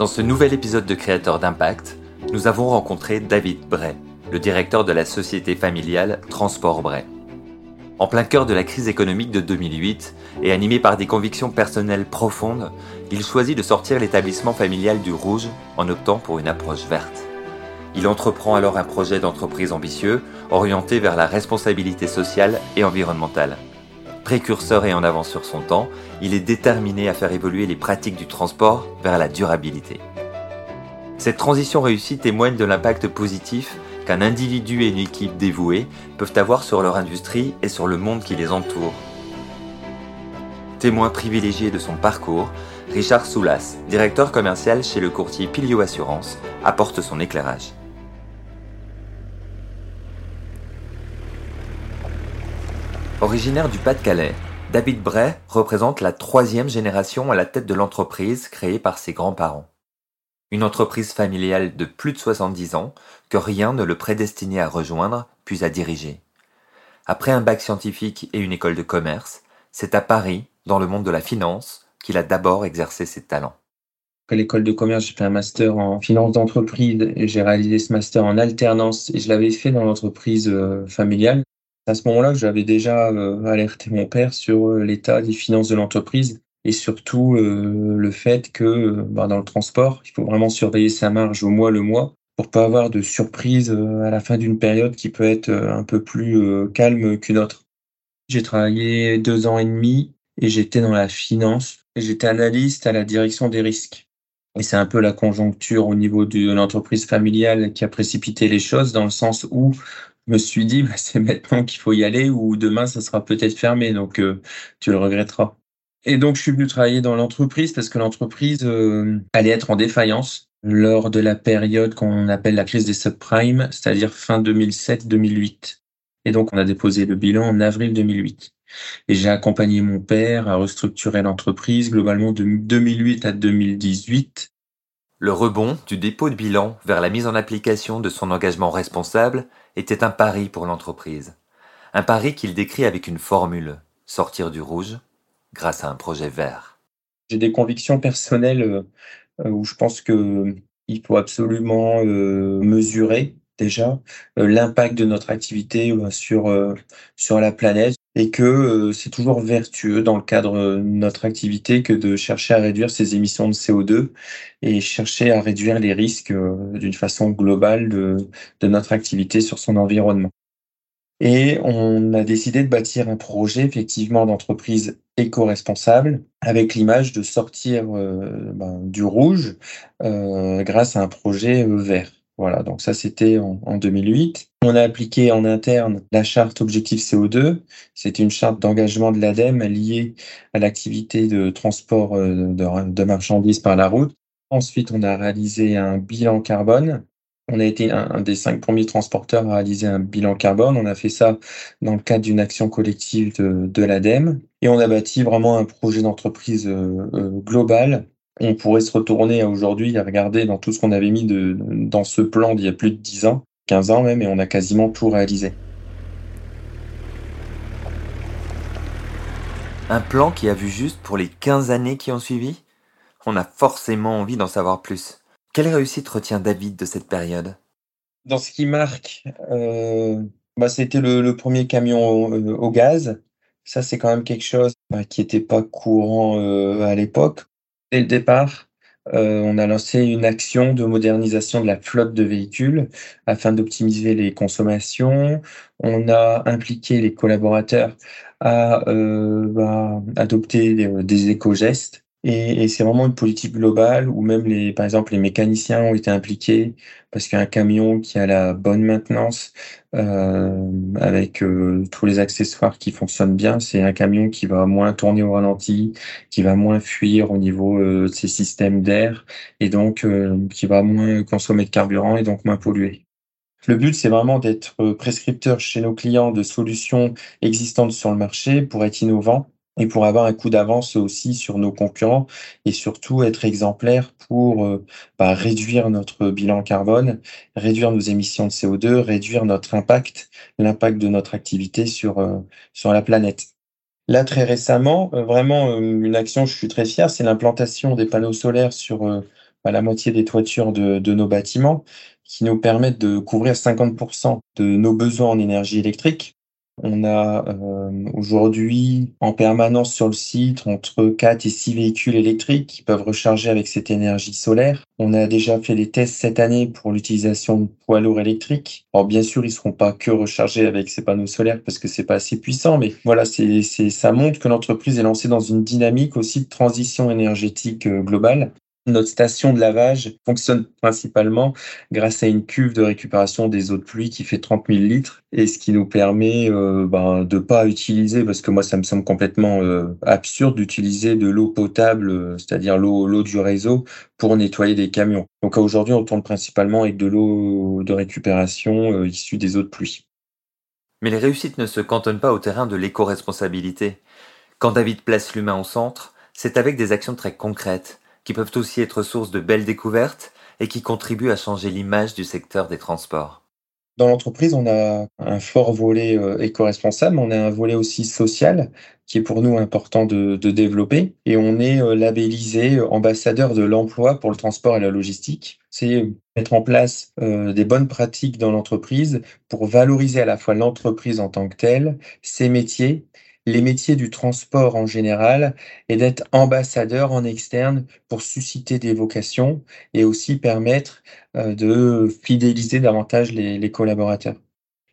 Dans ce nouvel épisode de Créateurs d'impact, nous avons rencontré David Bray, le directeur de la société familiale Transport Bray. En plein cœur de la crise économique de 2008 et animé par des convictions personnelles profondes, il choisit de sortir l'établissement familial du rouge en optant pour une approche verte. Il entreprend alors un projet d'entreprise ambitieux orienté vers la responsabilité sociale et environnementale. Précurseur et en avance sur son temps, il est déterminé à faire évoluer les pratiques du transport vers la durabilité. Cette transition réussie témoigne de l'impact positif qu'un individu et une équipe dévouée peuvent avoir sur leur industrie et sur le monde qui les entoure. Témoin privilégié de son parcours, Richard Soulas, directeur commercial chez le courtier Pilio Assurance, apporte son éclairage. Originaire du Pas-de-Calais, David Bray représente la troisième génération à la tête de l'entreprise créée par ses grands-parents. Une entreprise familiale de plus de 70 ans que rien ne le prédestinait à rejoindre puis à diriger. Après un bac scientifique et une école de commerce, c'est à Paris, dans le monde de la finance, qu'il a d'abord exercé ses talents. À l'école de commerce, j'ai fait un master en finance d'entreprise et j'ai réalisé ce master en alternance et je l'avais fait dans l'entreprise euh, familiale à ce moment-là, j'avais déjà euh, alerté mon père sur euh, l'état des finances de l'entreprise et surtout euh, le fait que bah, dans le transport, il faut vraiment surveiller sa marge au mois le mois pour pas avoir de surprise à la fin d'une période qui peut être un peu plus calme qu'une autre. J'ai travaillé deux ans et demi et j'étais dans la finance. J'étais analyste à la direction des risques. Et c'est un peu la conjoncture au niveau de l'entreprise familiale qui a précipité les choses dans le sens où me suis dit, bah, c'est maintenant qu'il faut y aller ou demain, ça sera peut-être fermé, donc euh, tu le regretteras. Et donc, je suis venu travailler dans l'entreprise parce que l'entreprise euh, allait être en défaillance lors de la période qu'on appelle la crise des subprimes, c'est-à-dire fin 2007-2008. Et donc, on a déposé le bilan en avril 2008. Et j'ai accompagné mon père à restructurer l'entreprise globalement de 2008 à 2018. Le rebond du dépôt de bilan vers la mise en application de son engagement responsable était un pari pour l'entreprise. Un pari qu'il décrit avec une formule, sortir du rouge grâce à un projet vert. J'ai des convictions personnelles euh, où je pense qu'il faut absolument euh, mesurer déjà euh, l'impact de notre activité sur, sur la planète et que c'est toujours vertueux dans le cadre de notre activité que de chercher à réduire ses émissions de CO2 et chercher à réduire les risques d'une façon globale de, notre activité sur son environnement. Et on a décidé de bâtir un projet effectivement d'entreprise éco-responsable avec l'image de sortir ben, du rouge euh, grâce à un projet vert. Voilà, donc ça c'était en, 2008. On a appliqué en interne la charte objectif CO2. C'était une charte d'engagement de l'ADEME liée à l'activité de transport euh, de, marchandises par la route. Ensuite, on a réalisé un bilan carbone. On a été un, des cinq premiers transporteurs à réaliser un bilan carbone. On a fait ça dans le cadre d'une action collective de, de l'ADEME. Et on a bâti vraiment un projet d'entreprise euh, euh, global on pourrait se retourner aujourd'hui et regarder dans tout ce qu'on avait mis de, dans ce plan d'il y a plus de 10 ans, 15 ans même, et on a quasiment tout réalisé. Un plan qui a vu juste pour les 15 années qui ont suivi? On a forcément envie d'en savoir plus. Quelle réussite retient David de cette période? Dans ce qui marque, euh, bah, c'était le, premier camion euh, au, gaz. Ça, c'est quand même quelque chose bah, qui n'était pas courant euh, à l'époque. Dès le départ, euh, on a lancé une action de modernisation de la flotte de véhicules afin d'optimiser les consommations. On a impliqué les collaborateurs à euh, bah, adopter des, des éco-gestes et, et c'est vraiment une politique globale où même les, par exemple, les mécaniciens ont été impliqués parce qu'un camion qui a la bonne maintenance euh, avec euh, tous les accessoires qui fonctionnent bien, c'est un camion qui va moins tourner au ralenti, qui va moins fuir au niveau euh, de ses systèmes d'air et donc euh, qui va moins consommer de carburant et donc moins polluer. Le but, c'est vraiment d'être prescripteur chez nos clients de solutions existantes sur le marché pour être innovant et pour avoir un coup d'avance aussi sur nos concurrents et surtout être exemplaire pour euh, bah, réduire notre bilan carbone, réduire nos émissions de CO2, réduire notre impact, l'impact de notre activité sur, euh, sur la planète. Là, très récemment, euh, vraiment une action, je suis très fier, c'est l'implantation des panneaux solaires sur à la moitié des toitures de, de nos bâtiments, qui nous permettent de couvrir 50% de nos besoins en énergie électrique. On a euh, aujourd'hui en permanence sur le site entre 4 et 6 véhicules électriques qui peuvent recharger avec cette énergie solaire. On a déjà fait les tests cette année pour l'utilisation de poids lourds électriques. Alors bien sûr, ils seront pas que rechargés avec ces panneaux solaires parce que c'est pas assez puissant, mais voilà, ça montre que l'entreprise est lancée dans une dynamique aussi de transition énergétique euh, globale. Notre station de lavage fonctionne principalement grâce à une cuve de récupération des eaux de pluie qui fait 30 000 litres et ce qui nous permet euh, ben, de pas utiliser, parce que moi ça me semble complètement euh, absurde d'utiliser de l'eau potable, euh, c'est-à-dire l'eau, du réseau, pour nettoyer des camions. Donc aujourd'hui on tourne principalement avec de l'eau de récupération euh, issue des eaux de pluie. Mais les réussites ne se cantonnent pas au terrain de l'éco-responsabilité. Quand David place l'humain au centre, c'est avec des actions très concrètes qui peuvent aussi être source de belles découvertes et qui contribuent à changer l'image du secteur des transports. Dans l'entreprise, on a un fort volet euh, éco-responsable, on a un volet aussi social qui est pour nous important de, développer et on est euh, labellisé ambassadeur de l'emploi pour le transport et la logistique. C'est mettre en place euh, des bonnes pratiques dans l'entreprise pour valoriser à la fois l'entreprise en tant que telle, ses métiers les métiers du transport en général et d'être ambassadeur en externe pour susciter des vocations et aussi permettre euh, de fidéliser davantage les, les collaborateurs.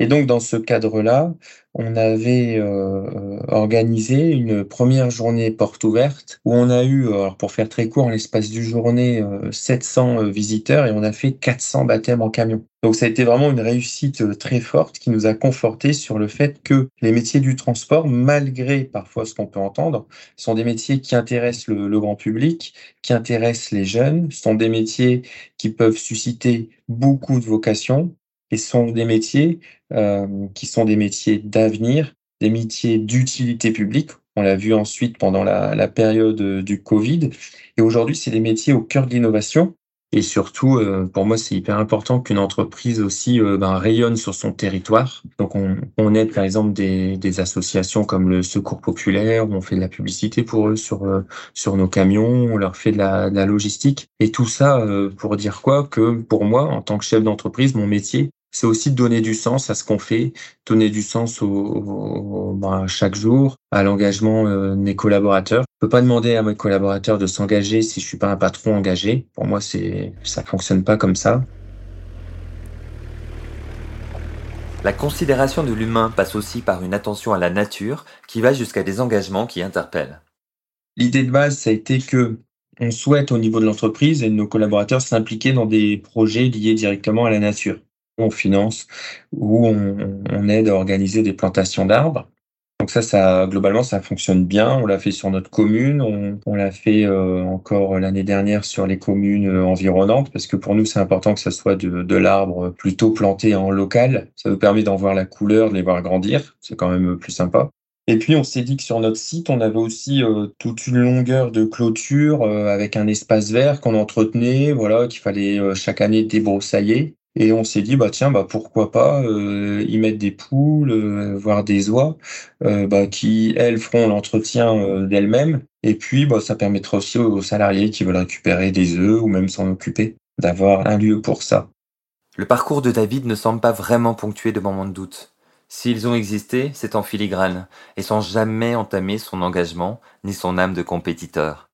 Et donc, dans ce cadre-là, on avait euh, euh, organisé une première journée porte ouverte où on a eu, alors pour faire très court, en l'espace du journée, euh, 700 euh, visiteurs et on a fait 400 baptêmes en camion. Donc, ça a été vraiment une réussite euh, très forte qui nous a conforté sur le fait que les métiers du transport, malgré parfois ce qu'on peut entendre, sont des métiers qui intéressent le, le grand public, qui intéressent les jeunes, sont des métiers qui peuvent susciter beaucoup de vocations sont des métiers euh, qui sont des métiers d'avenir, des métiers d'utilité publique. On l'a vu ensuite pendant la, période du Covid. Et aujourd'hui, c'est des métiers au cœur de l'innovation. Et surtout, euh, pour moi, c'est hyper important qu'une entreprise aussi euh, ben, rayonne sur son territoire. Donc, on, aide par exemple des, associations comme le Secours Populaire, on fait de la publicité pour eux sur euh, sur nos camions, on leur fait de la, logistique. Et tout ça euh, pour dire quoi? Que pour moi, en tant que chef d'entreprise, mon métier, c'est aussi de donner du sens à ce qu'on fait, donner du sens au, au, ben, chaque jour, à l'engagement euh, de mes collaborateurs. Je peux pas demander à mes collaborateurs de s'engager si je suis pas un patron engagé. Pour moi, c'est ça fonctionne pas comme ça. La considération de l'humain passe aussi par une attention à la nature qui va jusqu'à des engagements qui interpellent. L'idée de base, ça a été que on souhaite au niveau de l'entreprise et de nos collaborateurs s'impliquer dans des projets liés directement à la nature on finance ou on, aide à organiser des plantations d'arbres. Donc ça, ça globalement, ça fonctionne bien. On l'a fait sur notre commune, on, l'a fait euh, encore l'année dernière sur les communes euh, environnantes, parce que pour nous, c'est important que ça soit de, l'arbre plutôt planté en local. Ça nous permet d'en voir la couleur, de les voir grandir. C'est quand même plus sympa. Et puis, on s'est dit que sur notre site, on avait aussi euh, toute une longueur de clôture avec un espace vert qu'on entretenait, voilà, qu'il fallait chaque année débroussailler. Et on s'est dit, bah tiens, bah pourquoi pas euh, y mettre des poules, euh, voire des oies, euh, bah, qui elles feront l'entretien euh, d'elles-mêmes. Et puis, bah, ça permettra aussi aux salariés qui veulent récupérer des œufs ou même s'en occuper, d'avoir un lieu pour ça. Le parcours de David ne semble pas vraiment ponctué de moments de doute. S'ils ont existé, c'est en filigrane, et sans jamais entamer son engagement ni son âme de compétiteur.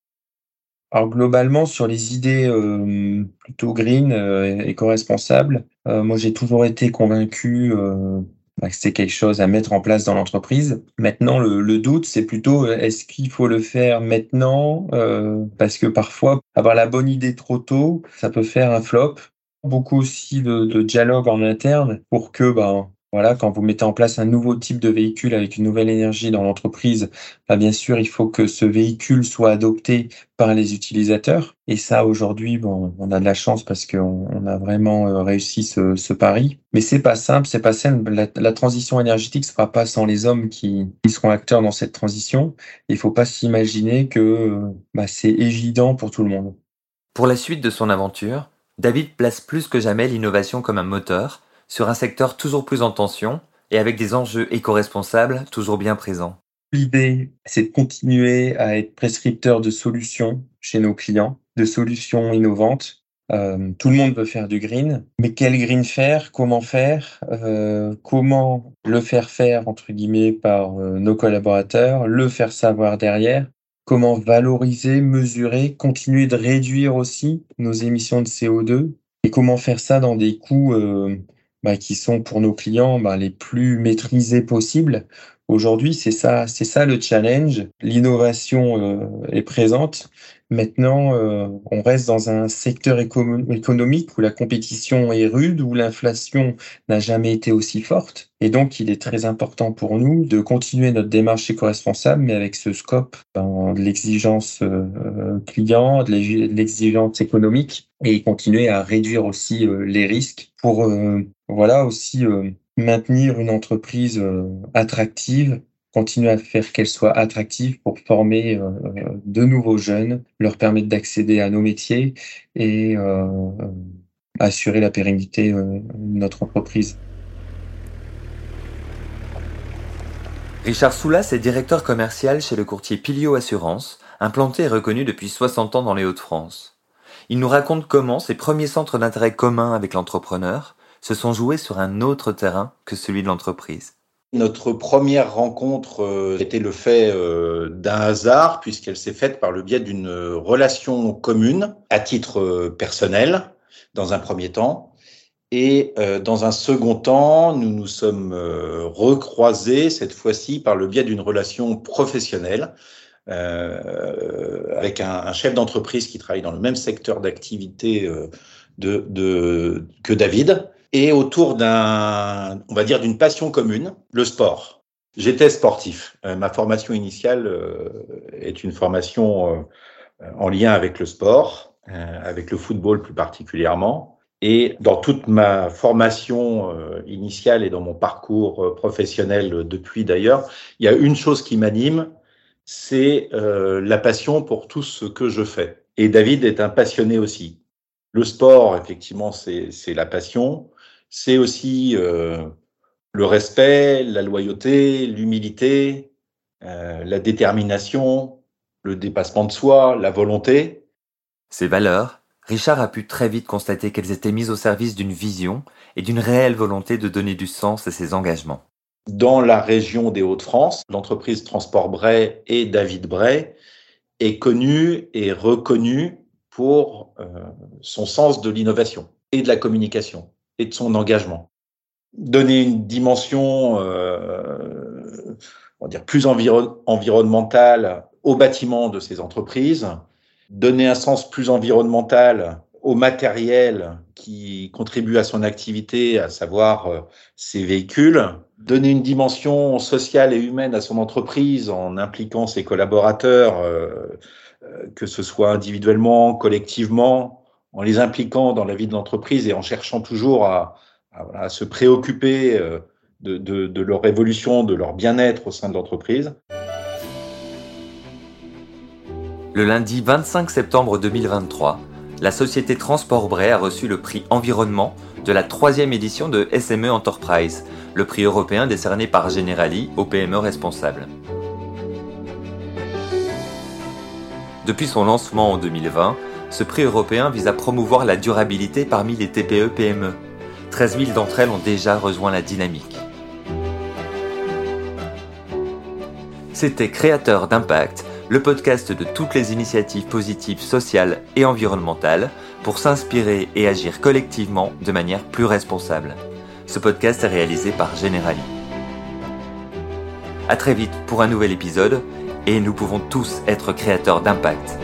Alors globalement, sur les idées euh, plutôt green, euh, éco-responsables, euh, moi j'ai toujours été convaincu euh, bah, que c'était quelque chose à mettre en place dans l'entreprise. Maintenant, le, le doute, c'est plutôt est-ce qu'il faut le faire maintenant euh, Parce que parfois, avoir la bonne idée trop tôt, ça peut faire un flop. Beaucoup aussi de, de dialogue en interne pour que bah, voilà, quand vous mettez en place un nouveau type de véhicule avec une nouvelle énergie dans l'entreprise, bah bien sûr, il faut que ce véhicule soit adopté par les utilisateurs. Et ça, aujourd'hui, bon, on a de la chance parce qu'on on a vraiment euh, réussi ce, ce pari. Mais c'est pas simple, c'est pas simple. La, transition énergétique se fera pas sans les hommes qui, qui seront acteurs dans cette transition. Il faut pas s'imaginer que bah, c'est évident pour tout le monde. Pour la suite de son aventure, David place plus que jamais l'innovation comme un moteur sur un secteur toujours plus en tension et avec des enjeux éco-responsables toujours bien présents. l'idée, c'est de continuer à être prescripteur de solutions chez nos clients, de solutions innovantes. Euh, tout le monde veut faire du green, mais quel green faire Comment faire euh, Comment le faire faire entre guillemets par euh, nos collaborateurs Le faire savoir derrière Comment valoriser, mesurer, continuer de réduire aussi nos émissions de CO2 et comment faire ça dans des coûts bah, qui sont pour nos clients bah, les plus maîtrisés possibles. Aujourd'hui, c'est ça, c'est ça le challenge. L'innovation euh, est présente, Maintenant, euh, on reste dans un secteur économique où la compétition est rude, où l'inflation n'a jamais été aussi forte. Et donc, il est très important pour nous de continuer notre démarche éco-responsable, mais avec ce scope ben, de l'exigence euh, client, de l'exigence économique, et continuer à réduire aussi euh, les risques pour, voilà, aussi maintenir une entreprise attractive continuer à faire qu'elle soit attractive pour former euh, de nouveaux jeunes, leur permettre d'accéder à nos métiers et euh, assurer la pérennité euh, de notre entreprise. Richard Soulas est directeur commercial chez le courtier Pilio Assurance, implanté et reconnu depuis 60 ans dans les Hauts-de-France. Il nous raconte comment ses premiers centres d'intérêt communs avec l'entrepreneur se sont joués sur un autre terrain que celui de l'entreprise. Notre première rencontre euh, était le fait euh, d'un hasard, puisqu'elle s'est faite par le biais d'une relation commune, à titre euh, personnel, dans un premier temps. Et dans un second temps, nous nous sommes recroisés, cette fois-ci par le biais d'une relation professionnelle, avec un, chef d'entreprise qui travaille dans le même secteur d'activité que David, et autour d'un, on va dire, d'une passion commune, le sport. J'étais sportif. Euh, ma formation initiale euh, est une formation euh, en lien avec le sport, avec le football plus particulièrement. Et dans toute ma formation initiale et dans mon parcours professionnel depuis d'ailleurs, il y a une chose qui m'anime, c'est la passion pour tout ce que je fais. Et David est un passionné aussi. Le sport, effectivement, c'est la passion c'est aussi euh, le respect, la loyauté, l'humilité, euh, la détermination, le dépassement de soi, la volonté. Ces valeurs, Richard a pu très vite constater qu'elles étaient mises au service d'une vision et d'une réelle volonté de donner du sens à ses engagements. Dans la région des Hauts-de-France, l'entreprise Transport Bray et David Bray est connue et reconnue pour euh, son sens de l'innovation et de la communication et de son engagement. Donner une dimension euh, on plus environnementale au bâtiment de ces entreprises, donner un sens plus environnemental au matériel qui contribue à son activité, à savoir euh, ses véhicules, donner une dimension sociale et humaine à son entreprise en impliquant ses collaborateurs, euh, que ce soit individuellement, collectivement, en les impliquant dans la vie de l'entreprise et en cherchant toujours à, se préoccuper euh, de, leur évolution, de leur bien-être au sein de l'entreprise. Le lundi 25 septembre 2023, la société Transport Bray a reçu le prix Environnement de la troisième édition de SME Enterprise, le prix européen décerné par Generali aux PME responsables. Depuis son lancement en 2020, ce prix européen vise à promouvoir la durabilité parmi les TPE-PME. 13 000 d'entre elles ont déjà rejoint la dynamique. C'était Créateur d'impact, le podcast de toutes les initiatives positives sociales et environnementales pour s'inspirer et agir collectivement de manière plus responsable. Ce podcast est réalisé par Generali. À très vite pour un nouvel épisode et nous pouvons tous être créateurs d'impact.